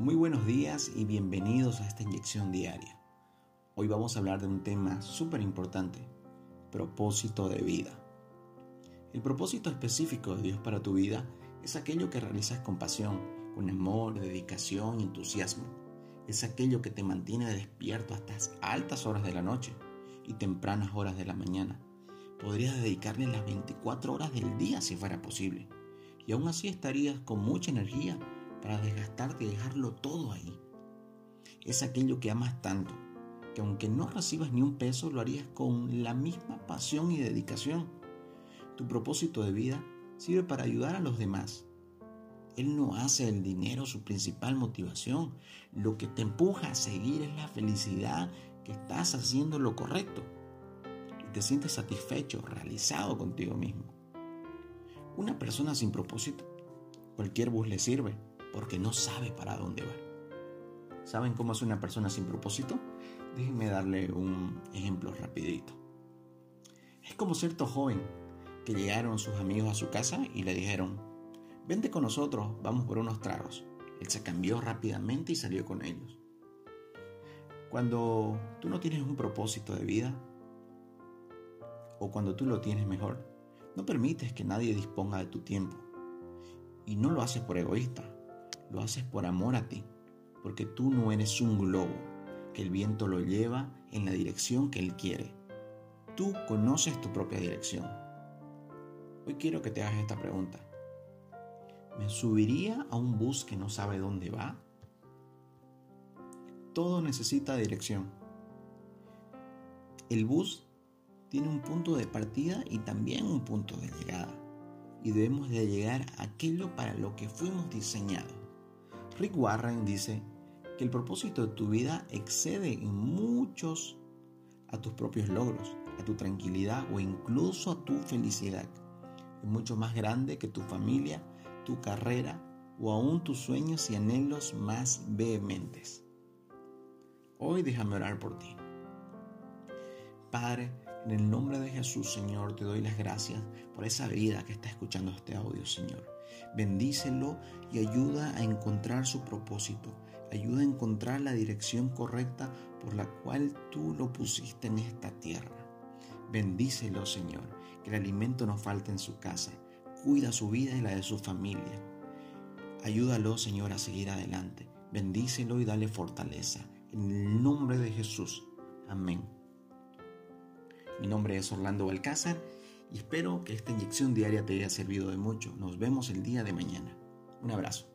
Muy buenos días y bienvenidos a esta inyección diaria. Hoy vamos a hablar de un tema súper importante, propósito de vida. El propósito específico de Dios para tu vida es aquello que realizas con pasión, con amor, dedicación y entusiasmo. Es aquello que te mantiene despierto hasta altas horas de la noche y tempranas horas de la mañana. Podrías dedicarle las 24 horas del día si fuera posible. Y aún así estarías con mucha energía para desgastarte y dejarlo todo ahí. Es aquello que amas tanto, que aunque no recibas ni un peso, lo harías con la misma pasión y dedicación. Tu propósito de vida sirve para ayudar a los demás. Él no hace el dinero su principal motivación. Lo que te empuja a seguir es la felicidad que estás haciendo lo correcto y te sientes satisfecho, realizado contigo mismo. Una persona sin propósito, cualquier bus le sirve porque no sabe para dónde va. ¿Saben cómo es una persona sin propósito? Déjenme darle un ejemplo rapidito. Es como cierto joven que llegaron sus amigos a su casa y le dijeron, vente con nosotros, vamos por unos tragos. Él se cambió rápidamente y salió con ellos. Cuando tú no tienes un propósito de vida, o cuando tú lo tienes mejor, no permites que nadie disponga de tu tiempo. Y no lo haces por egoísta, lo haces por amor a ti, porque tú no eres un globo que el viento lo lleva en la dirección que él quiere. Tú conoces tu propia dirección. Hoy quiero que te hagas esta pregunta. ¿Me subiría a un bus que no sabe dónde va? Todo necesita dirección. El bus tiene un punto de partida y también un punto de llegada. Y debemos de llegar a aquello para lo que fuimos diseñados. Rick Warren dice que el propósito de tu vida excede en muchos a tus propios logros, a tu tranquilidad o incluso a tu felicidad. Es mucho más grande que tu familia, tu carrera o aún tus sueños y anhelos más vehementes. Hoy déjame orar por ti. Padre, en el nombre de Jesús, Señor, te doy las gracias por esa vida que está escuchando este audio, Señor. Bendícelo y ayuda a encontrar su propósito. Ayuda a encontrar la dirección correcta por la cual tú lo pusiste en esta tierra. Bendícelo, Señor, que el alimento no falte en su casa. Cuida su vida y la de su familia. Ayúdalo, Señor, a seguir adelante. Bendícelo y dale fortaleza. En el nombre de Jesús. Amén. Mi nombre es Orlando Balcázar y espero que esta inyección diaria te haya servido de mucho. Nos vemos el día de mañana. Un abrazo.